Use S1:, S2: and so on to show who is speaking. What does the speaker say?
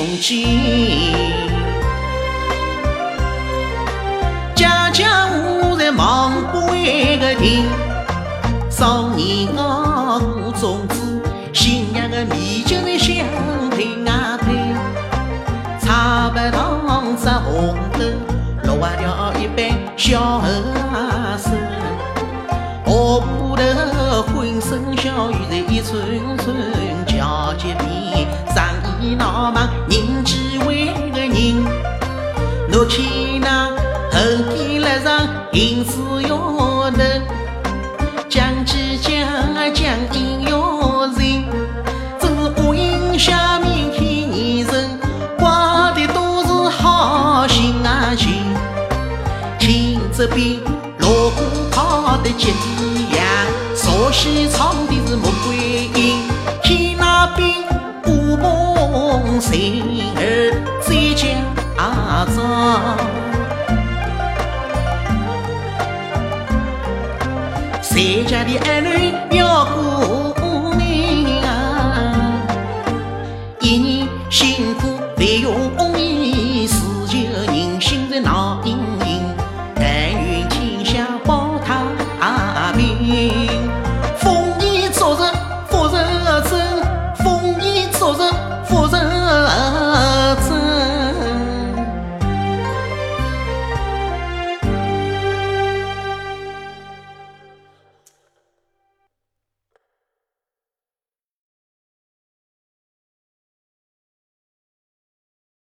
S1: 从前，家家户户忙过一个年，少年啊五中子，新月个米酒在香喷喷，茶白糖撒红豆，落完了一杯小二婶，下铺头欢声笑语在一村村。拿起那横笔来上银子要头，讲几讲讲英雄人，正是乌云下面看人，挂的都是好心啊情。听这边锣鼓敲得接地响，朝西唱的是穆桂英，看那边舞梦神儿在走。谁家的儿女要过年啊？一年辛苦为用。